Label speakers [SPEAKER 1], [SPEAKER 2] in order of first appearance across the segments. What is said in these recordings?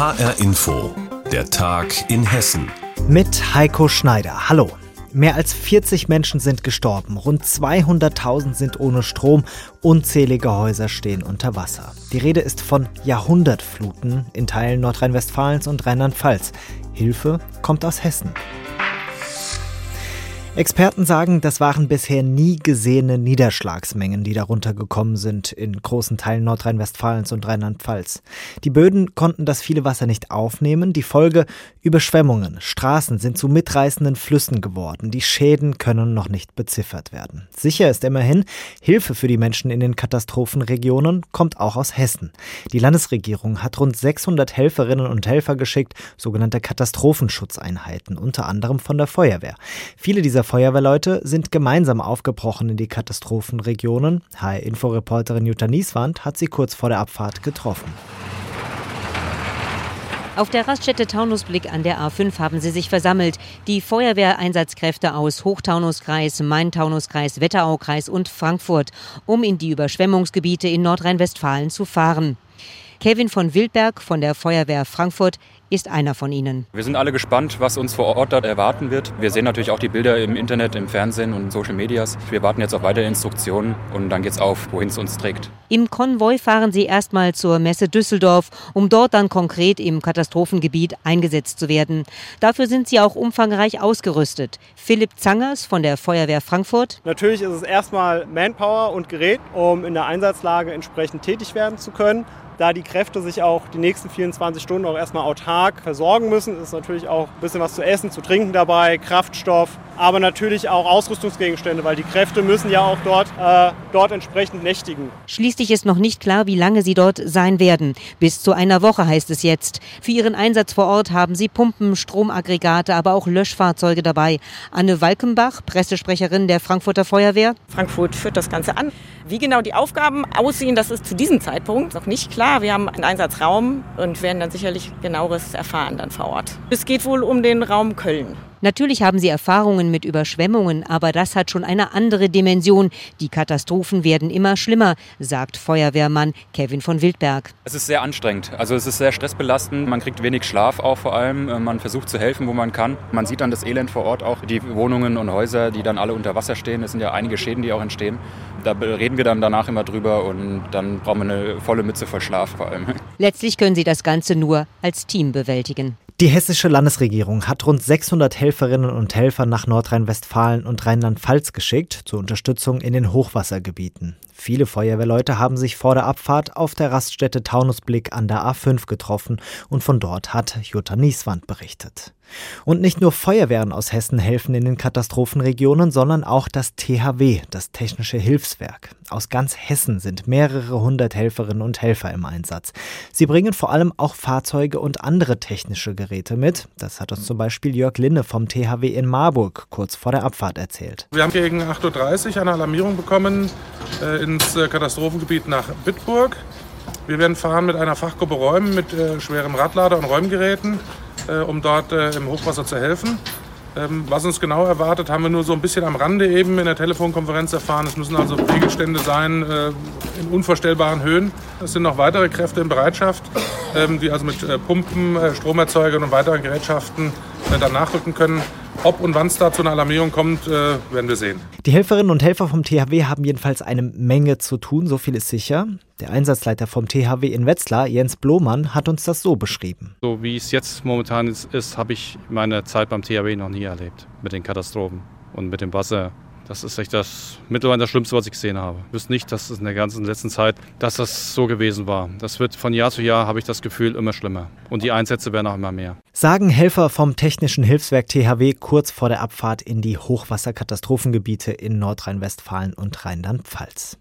[SPEAKER 1] HR Info, der Tag in Hessen.
[SPEAKER 2] Mit Heiko Schneider. Hallo. Mehr als 40 Menschen sind gestorben, rund 200.000 sind ohne Strom, unzählige Häuser stehen unter Wasser. Die Rede ist von Jahrhundertfluten in Teilen Nordrhein-Westfalens und Rheinland-Pfalz. Hilfe kommt aus Hessen. Experten sagen, das waren bisher nie gesehene Niederschlagsmengen, die darunter gekommen sind in großen Teilen Nordrhein-Westfalens und Rheinland-Pfalz. Die Böden konnten das viele Wasser nicht aufnehmen. Die Folge Überschwemmungen. Straßen sind zu mitreißenden Flüssen geworden. Die Schäden können noch nicht beziffert werden. Sicher ist immerhin, Hilfe für die Menschen in den Katastrophenregionen kommt auch aus Hessen. Die Landesregierung hat rund 600 Helferinnen und Helfer geschickt, sogenannte Katastrophenschutzeinheiten, unter anderem von der Feuerwehr. Viele dieser Feuerwehrleute sind gemeinsam aufgebrochen in die Katastrophenregionen. HR-Info-Reporterin Jutta Nieswand hat sie kurz vor der Abfahrt getroffen.
[SPEAKER 3] Auf der Raststätte Taunusblick an der A5 haben sie sich versammelt. Die Feuerwehreinsatzkräfte aus Hochtaunuskreis, Main-Taunus-Kreis, Wetteraukreis und Frankfurt, um in die Überschwemmungsgebiete in Nordrhein-Westfalen zu fahren. Kevin von Wildberg von der Feuerwehr Frankfurt ist einer von ihnen.
[SPEAKER 4] Wir sind alle gespannt, was uns vor Ort dort erwarten wird. Wir sehen natürlich auch die Bilder im Internet, im Fernsehen und Social Medias. Wir warten jetzt auf weitere Instruktionen und dann geht's auf, wohin es uns trägt.
[SPEAKER 3] Im Konvoi fahren sie erstmal zur Messe Düsseldorf, um dort dann konkret im Katastrophengebiet eingesetzt zu werden. Dafür sind sie auch umfangreich ausgerüstet. Philipp Zangers von der Feuerwehr Frankfurt.
[SPEAKER 5] Natürlich ist es erstmal Manpower und Gerät, um in der Einsatzlage entsprechend tätig werden zu können da die Kräfte sich auch die nächsten 24 Stunden auch erstmal autark versorgen müssen, ist natürlich auch ein bisschen was zu essen, zu trinken dabei, Kraftstoff, aber natürlich auch Ausrüstungsgegenstände, weil die Kräfte müssen ja auch dort, äh, dort entsprechend nächtigen.
[SPEAKER 3] Schließlich ist noch nicht klar, wie lange sie dort sein werden. Bis zu einer Woche heißt es jetzt. Für ihren Einsatz vor Ort haben sie Pumpen, Stromaggregate, aber auch Löschfahrzeuge dabei. Anne Walkenbach, Pressesprecherin der Frankfurter Feuerwehr.
[SPEAKER 6] Frankfurt führt das Ganze an. Wie genau die Aufgaben aussehen, das ist zu diesem Zeitpunkt noch nicht klar. Wir haben einen Einsatzraum und werden dann sicherlich genaueres erfahren dann vor Ort. Es geht wohl um den Raum Köln.
[SPEAKER 3] Natürlich haben sie Erfahrungen mit Überschwemmungen, aber das hat schon eine andere Dimension. Die Katastrophen werden immer schlimmer, sagt Feuerwehrmann Kevin von Wildberg.
[SPEAKER 4] Es ist sehr anstrengend. Also es ist sehr stressbelastend. Man kriegt wenig Schlaf auch vor allem. Man versucht zu helfen, wo man kann. Man sieht dann das Elend vor Ort auch. Die Wohnungen und Häuser, die dann alle unter Wasser stehen. Es sind ja einige Schäden, die auch entstehen. Da reden wir dann danach immer drüber und dann brauchen wir eine volle Mütze voll Schlaf vor allem.
[SPEAKER 3] Letztlich können sie das Ganze nur als Team bewältigen.
[SPEAKER 2] Die hessische Landesregierung hat rund 600 Helferinnen und Helfer nach Nordrhein-Westfalen und Rheinland-Pfalz geschickt zur Unterstützung in den Hochwassergebieten. Viele Feuerwehrleute haben sich vor der Abfahrt auf der Raststätte Taunusblick an der A5 getroffen und von dort hat Jutta Nieswand berichtet. Und nicht nur Feuerwehren aus Hessen helfen in den Katastrophenregionen, sondern auch das THW, das Technische Hilfswerk. Aus ganz Hessen sind mehrere hundert Helferinnen und Helfer im Einsatz. Sie bringen vor allem auch Fahrzeuge und andere technische Geräte mit. Das hat uns zum Beispiel Jörg Linne vom THW in Marburg kurz vor der Abfahrt erzählt.
[SPEAKER 7] Wir haben gegen 8.30 Uhr eine Alarmierung bekommen äh, ins äh, Katastrophengebiet nach Bitburg. Wir werden fahren mit einer Fachgruppe Räumen mit äh, schwerem Radlader und Räumgeräten um dort äh, im Hochwasser zu helfen. Ähm, was uns genau erwartet, haben wir nur so ein bisschen am Rande eben in der Telefonkonferenz erfahren. Es müssen also Pegelstände sein äh, in unvorstellbaren Höhen. Es sind noch weitere Kräfte in Bereitschaft, ähm, die also mit Pumpen, Stromerzeugern und weiteren Gerätschaften dann nachrücken können. Ob und wann es da zu einer Alarmierung kommt, werden wir sehen.
[SPEAKER 2] Die Helferinnen und Helfer vom THW haben jedenfalls eine Menge zu tun, so viel ist sicher. Der Einsatzleiter vom THW in Wetzlar, Jens Blomann, hat uns das so beschrieben.
[SPEAKER 8] So wie es jetzt momentan ist, ist habe ich meine Zeit beim THW noch nie erlebt. Mit den Katastrophen und mit dem Wasser. Das ist echt das mittlerweile das Schlimmste, was ich gesehen habe. Ich wüsste nicht, dass es in der ganzen letzten Zeit, dass das so gewesen war. Das wird von Jahr zu Jahr, habe ich das Gefühl, immer schlimmer. Und die Einsätze werden auch immer mehr.
[SPEAKER 2] Sagen Helfer vom Technischen Hilfswerk THW kurz vor der Abfahrt in die Hochwasserkatastrophengebiete in Nordrhein-Westfalen und Rheinland-Pfalz.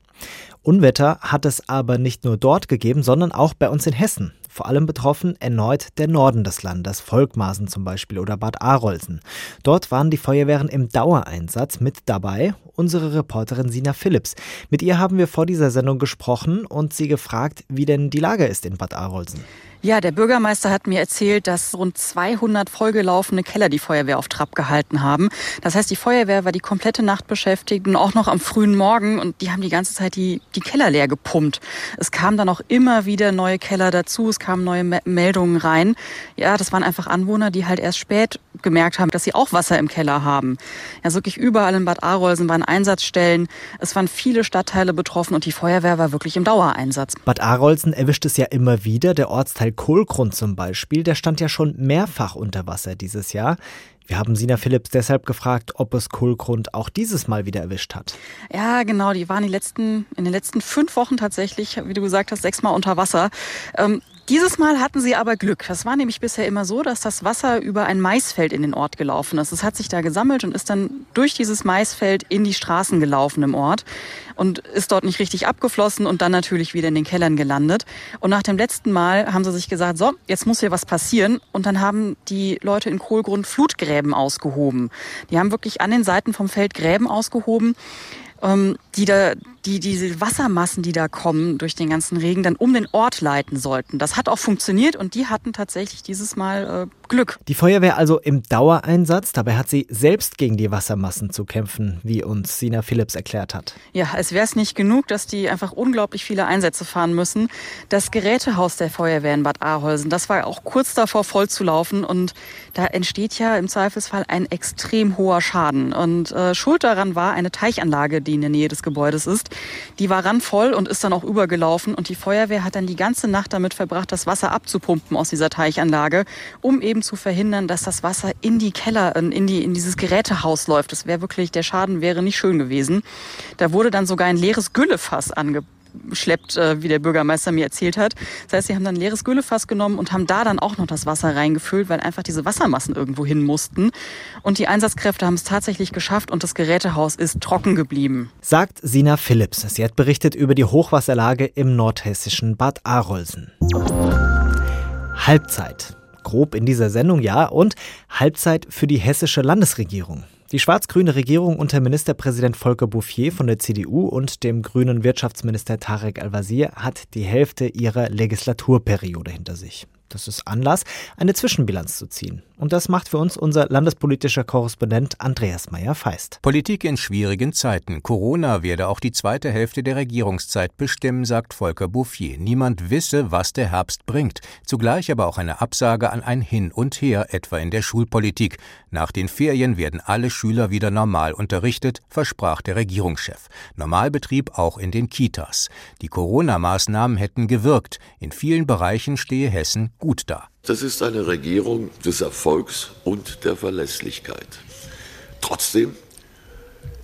[SPEAKER 2] Unwetter hat es aber nicht nur dort gegeben, sondern auch bei uns in Hessen. Vor allem betroffen erneut der Norden des Landes, Volkmaßen zum Beispiel oder Bad Arolsen. Dort waren die Feuerwehren im Dauereinsatz mit dabei, unsere Reporterin Sina Phillips. Mit ihr haben wir vor dieser Sendung gesprochen und sie gefragt, wie denn die Lage ist in Bad Arolsen.
[SPEAKER 9] Ja, der Bürgermeister hat mir erzählt, dass rund 200 vollgelaufene Keller die Feuerwehr auf Trab gehalten haben. Das heißt, die Feuerwehr war die komplette Nacht beschäftigt und auch noch am frühen Morgen und die haben die ganze Zeit die, die Keller leer gepumpt. Es kamen dann auch immer wieder neue Keller dazu, es kamen neue Meldungen rein. Ja, das waren einfach Anwohner, die halt erst spät gemerkt haben, dass sie auch Wasser im Keller haben. Ja, wirklich überall in Bad Arolsen waren Einsatzstellen. Es waren viele Stadtteile betroffen und die Feuerwehr war wirklich im Dauereinsatz.
[SPEAKER 2] Bad Arolsen erwischt es ja immer wieder. Der Ortsteil Kohlgrund zum Beispiel, der stand ja schon mehrfach unter Wasser dieses Jahr. Wir haben Sina Phillips deshalb gefragt, ob es Kohlgrund auch dieses Mal wieder erwischt hat.
[SPEAKER 9] Ja, genau. Die waren die letzten, in den letzten fünf Wochen tatsächlich, wie du gesagt hast, sechsmal unter Wasser. Ähm, dieses Mal hatten sie aber Glück. Das war nämlich bisher immer so, dass das Wasser über ein Maisfeld in den Ort gelaufen ist. Es hat sich da gesammelt und ist dann durch dieses Maisfeld in die Straßen gelaufen im Ort und ist dort nicht richtig abgeflossen und dann natürlich wieder in den Kellern gelandet. Und nach dem letzten Mal haben sie sich gesagt, so, jetzt muss hier was passieren. Und dann haben die Leute in Kohlgrund Flutgräben ausgehoben. Die haben wirklich an den Seiten vom Feld Gräben ausgehoben die da die diese Wassermassen, die da kommen durch den ganzen Regen, dann um den Ort leiten sollten. Das hat auch funktioniert und die hatten tatsächlich dieses Mal äh, Glück.
[SPEAKER 2] Die Feuerwehr also im Dauereinsatz. Dabei hat sie selbst gegen die Wassermassen zu kämpfen, wie uns Sina Phillips erklärt hat.
[SPEAKER 9] Ja, es wäre es nicht genug, dass die einfach unglaublich viele Einsätze fahren müssen. Das Gerätehaus der Feuerwehr in Bad Arolsen, das war auch kurz davor voll zu laufen und da entsteht ja im Zweifelsfall ein extrem hoher Schaden. Und äh, schuld daran war eine Teichanlage, die in der Nähe des Gebäudes ist. Die war randvoll und ist dann auch übergelaufen und die Feuerwehr hat dann die ganze Nacht damit verbracht, das Wasser abzupumpen aus dieser Teichanlage, um eben zu verhindern, dass das Wasser in die Keller, in, die, in dieses Gerätehaus läuft. Das wäre wirklich, der Schaden wäre nicht schön gewesen. Da wurde dann sogar ein leeres Güllefass angeboten schleppt, äh, wie der Bürgermeister mir erzählt hat. Das heißt, sie haben dann ein leeres Güllefass genommen und haben da dann auch noch das Wasser reingefüllt, weil einfach diese Wassermassen irgendwo hin mussten. Und die Einsatzkräfte haben es tatsächlich geschafft und das Gerätehaus ist trocken geblieben.
[SPEAKER 2] Sagt Sina Phillips. Sie hat berichtet über die Hochwasserlage im nordhessischen Bad Arolsen. Halbzeit. Grob in dieser Sendung, ja. Und Halbzeit für die hessische Landesregierung. Die schwarz-grüne Regierung unter Ministerpräsident Volker Bouffier von der CDU und dem grünen Wirtschaftsminister Tarek Al-Wazir hat die Hälfte ihrer Legislaturperiode hinter sich. Das ist Anlass, eine Zwischenbilanz zu ziehen. Und das macht für uns unser landespolitischer Korrespondent Andreas Meyer-Feist.
[SPEAKER 10] Politik in schwierigen Zeiten. Corona werde auch die zweite Hälfte der Regierungszeit bestimmen, sagt Volker Bouffier. Niemand wisse, was der Herbst bringt. Zugleich aber auch eine Absage an ein Hin und Her, etwa in der Schulpolitik. Nach den Ferien werden alle Schüler wieder normal unterrichtet, versprach der Regierungschef. Normalbetrieb auch in den Kitas. Die Corona-Maßnahmen hätten gewirkt. In vielen Bereichen stehe Hessen gut da.
[SPEAKER 11] Das ist eine Regierung des Erfolgs und der Verlässlichkeit. Trotzdem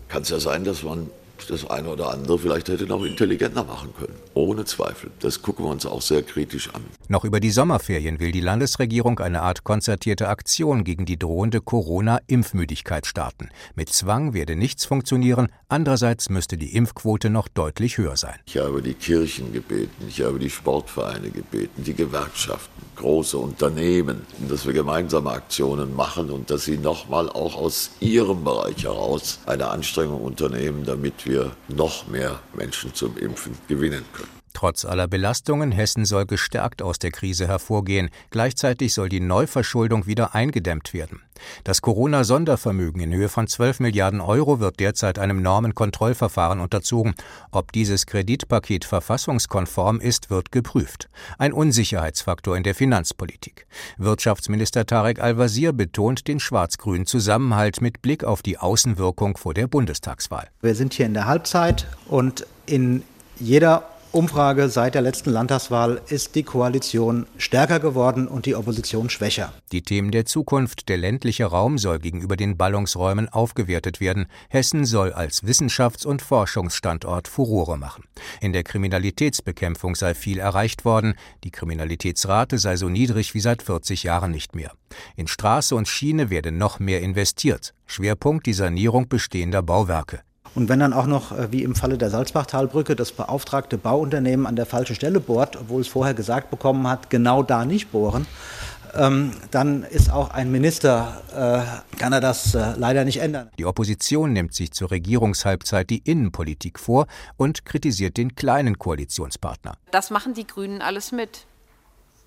[SPEAKER 11] kann es ja sein, dass man das eine oder andere vielleicht hätte noch intelligenter machen können. Ohne Zweifel. Das gucken wir uns auch sehr kritisch an.
[SPEAKER 10] Noch über die Sommerferien will die Landesregierung eine Art konzertierte Aktion gegen die drohende Corona-Impfmüdigkeit starten. Mit Zwang werde nichts funktionieren, andererseits müsste die Impfquote noch deutlich höher sein.
[SPEAKER 11] Ich habe die Kirchen gebeten, ich habe die Sportvereine gebeten, die Gewerkschaften, große Unternehmen, dass wir gemeinsame Aktionen machen und dass sie nochmal auch aus ihrem Bereich heraus eine Anstrengung unternehmen, damit wir noch mehr Menschen zum Impfen gewinnen können.
[SPEAKER 10] Trotz aller Belastungen, Hessen soll gestärkt aus der Krise hervorgehen. Gleichzeitig soll die Neuverschuldung wieder eingedämmt werden. Das Corona-Sondervermögen in Höhe von 12 Milliarden Euro wird derzeit einem Normenkontrollverfahren unterzogen. Ob dieses Kreditpaket verfassungskonform ist, wird geprüft. Ein Unsicherheitsfaktor in der Finanzpolitik. Wirtschaftsminister Tarek Al-Wazir betont den schwarz-grünen Zusammenhalt mit Blick auf die Außenwirkung vor der Bundestagswahl.
[SPEAKER 12] Wir sind hier in der Halbzeit und in jeder Umfrage seit der letzten Landtagswahl ist die Koalition stärker geworden und die Opposition schwächer.
[SPEAKER 10] Die Themen der Zukunft, der ländliche Raum soll gegenüber den Ballungsräumen aufgewertet werden. Hessen soll als Wissenschafts- und Forschungsstandort Furore machen. In der Kriminalitätsbekämpfung sei viel erreicht worden. Die Kriminalitätsrate sei so niedrig wie seit 40 Jahren nicht mehr. In Straße und Schiene werde noch mehr investiert. Schwerpunkt die Sanierung bestehender Bauwerke.
[SPEAKER 12] Und wenn dann auch noch, äh, wie im Falle der Salzbachtalbrücke, das beauftragte Bauunternehmen an der falschen Stelle bohrt, obwohl es vorher gesagt bekommen hat, genau da nicht bohren, ähm, dann ist auch ein Minister, äh, kann er das äh, leider nicht ändern.
[SPEAKER 10] Die Opposition nimmt sich zur Regierungshalbzeit die Innenpolitik vor und kritisiert den kleinen Koalitionspartner.
[SPEAKER 13] Das machen die Grünen alles mit.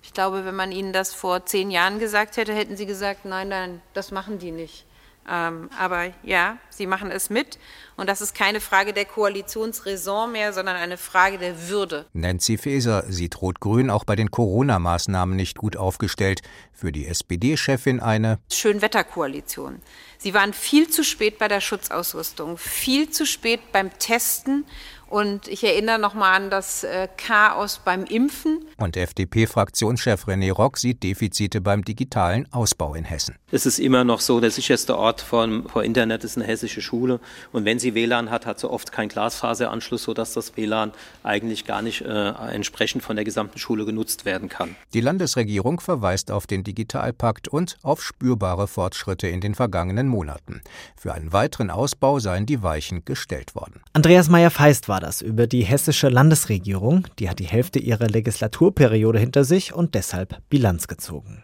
[SPEAKER 13] Ich glaube, wenn man ihnen das vor zehn Jahren gesagt hätte, hätten sie gesagt, nein, nein, das machen die nicht. Ähm, aber ja, sie machen es mit. Und das ist keine Frage der Koalitionsräson mehr, sondern eine Frage der Würde.
[SPEAKER 10] Nancy Faeser sieht Rot-Grün auch bei den Corona-Maßnahmen nicht gut aufgestellt. Für die SPD-Chefin eine
[SPEAKER 13] Schönwetterkoalition. Sie waren viel zu spät bei der Schutzausrüstung, viel zu spät beim Testen und ich erinnere nochmal an das äh, Chaos beim Impfen.
[SPEAKER 10] Und FDP-Fraktionschef René Rock sieht Defizite beim digitalen Ausbau in Hessen.
[SPEAKER 14] Es ist immer noch so, der sicherste Ort vor, vor Internet ist eine hessische Schule. Und wenn sie WLAN hat, hat sie oft keinen Glasfaseranschluss, sodass das WLAN eigentlich gar nicht äh, entsprechend von der gesamten Schule genutzt werden kann.
[SPEAKER 10] Die Landesregierung verweist auf den Digitalpakt und auf spürbare Fortschritte in den vergangenen Monaten. Für einen weiteren Ausbau seien die Weichen gestellt worden.
[SPEAKER 2] Andreas Meyer-Feist war das über die hessische Landesregierung. Die hat die Hälfte ihrer Legislaturperiode hinter sich und deshalb Bilanz gezogen.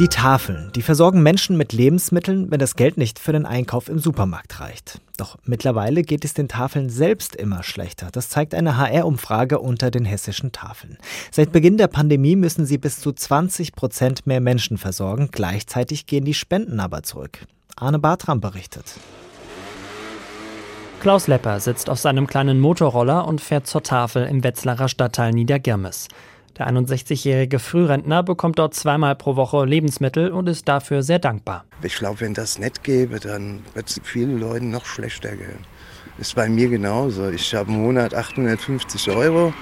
[SPEAKER 2] Die Tafeln, die versorgen Menschen mit Lebensmitteln, wenn das Geld nicht für den Einkauf im Supermarkt reicht. Doch mittlerweile geht es den Tafeln selbst immer schlechter. Das zeigt eine HR-Umfrage unter den hessischen Tafeln. Seit Beginn der Pandemie müssen sie bis zu 20 Prozent mehr Menschen versorgen. Gleichzeitig gehen die Spenden aber zurück. Arne Bartram berichtet.
[SPEAKER 15] Klaus Lepper sitzt auf seinem kleinen Motorroller und fährt zur Tafel im Wetzlarer Stadtteil Niedergirmes. Der 61-jährige Frührentner bekommt dort zweimal pro Woche Lebensmittel und ist dafür sehr dankbar.
[SPEAKER 16] Ich glaube, wenn das nicht gäbe, dann wird es vielen Leuten noch schlechter gehen. Ist bei mir genauso. Ich habe im Monat 850 Euro.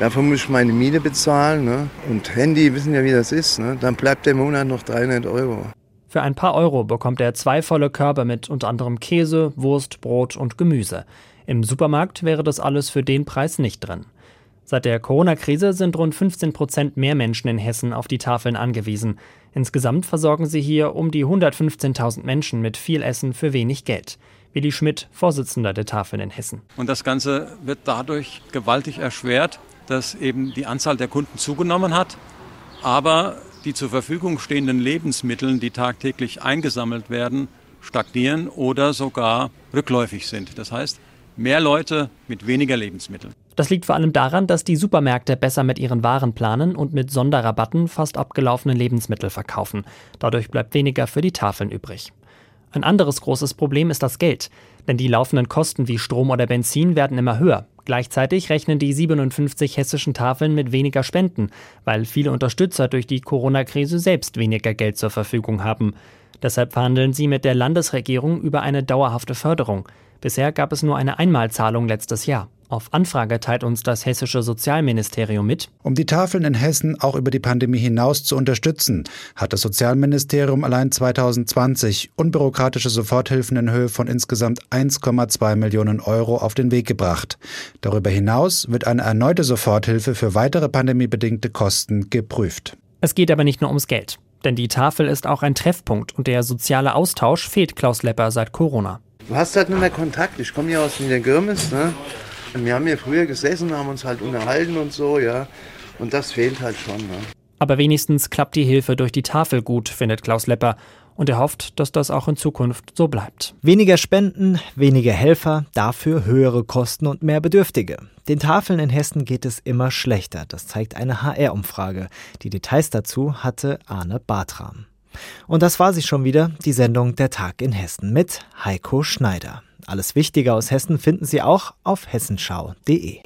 [SPEAKER 16] Davon muss ich meine Miete bezahlen. Ne? Und Handy, wissen ja, wie das ist. Ne? Dann bleibt der Monat noch 300 Euro.
[SPEAKER 15] Für ein paar Euro bekommt er zwei volle Körbe mit unter anderem Käse, Wurst, Brot und Gemüse. Im Supermarkt wäre das alles für den Preis nicht drin. Seit der Corona-Krise sind rund 15 Prozent mehr Menschen in Hessen auf die Tafeln angewiesen. Insgesamt versorgen sie hier um die 115.000 Menschen mit viel Essen für wenig Geld. Willi Schmidt, Vorsitzender der Tafeln in Hessen.
[SPEAKER 17] Und das Ganze wird dadurch gewaltig erschwert, dass eben die Anzahl der Kunden zugenommen hat, aber die zur Verfügung stehenden Lebensmittel, die tagtäglich eingesammelt werden, stagnieren oder sogar rückläufig sind. Das heißt, mehr Leute mit weniger Lebensmitteln.
[SPEAKER 15] Das liegt vor allem daran, dass die Supermärkte besser mit ihren Waren planen und mit Sonderrabatten fast abgelaufene Lebensmittel verkaufen. Dadurch bleibt weniger für die Tafeln übrig. Ein anderes großes Problem ist das Geld, denn die laufenden Kosten wie Strom oder Benzin werden immer höher. Gleichzeitig rechnen die 57 hessischen Tafeln mit weniger Spenden, weil viele Unterstützer durch die Corona-Krise selbst weniger Geld zur Verfügung haben. Deshalb verhandeln sie mit der Landesregierung über eine dauerhafte Förderung. Bisher gab es nur eine Einmalzahlung letztes Jahr. Auf Anfrage teilt uns das hessische Sozialministerium mit.
[SPEAKER 18] Um die Tafeln in Hessen auch über die Pandemie hinaus zu unterstützen, hat das Sozialministerium allein 2020 unbürokratische Soforthilfen in Höhe von insgesamt 1,2 Millionen Euro auf den Weg gebracht. Darüber hinaus wird eine erneute Soforthilfe für weitere pandemiebedingte Kosten geprüft.
[SPEAKER 15] Es geht aber nicht nur ums Geld. Denn die Tafel ist auch ein Treffpunkt und der soziale Austausch fehlt Klaus Lepper seit Corona.
[SPEAKER 16] Du hast halt nur mehr Kontakt. Ich komme ja aus Niedergirmes, ne? Wir haben hier früher gesessen, haben uns halt unterhalten und so, ja. Und das fehlt halt schon, ne?
[SPEAKER 15] Aber wenigstens klappt die Hilfe durch die Tafel gut, findet Klaus Lepper. Und er hofft, dass das auch in Zukunft so bleibt.
[SPEAKER 2] Weniger Spenden, weniger Helfer, dafür höhere Kosten und mehr Bedürftige. Den Tafeln in Hessen geht es immer schlechter. Das zeigt eine HR-Umfrage. Die Details dazu hatte Arne Bartram. Und das war sie schon wieder, die Sendung Der Tag in Hessen mit Heiko Schneider. Alles Wichtige aus Hessen finden Sie auch auf hessenschau.de.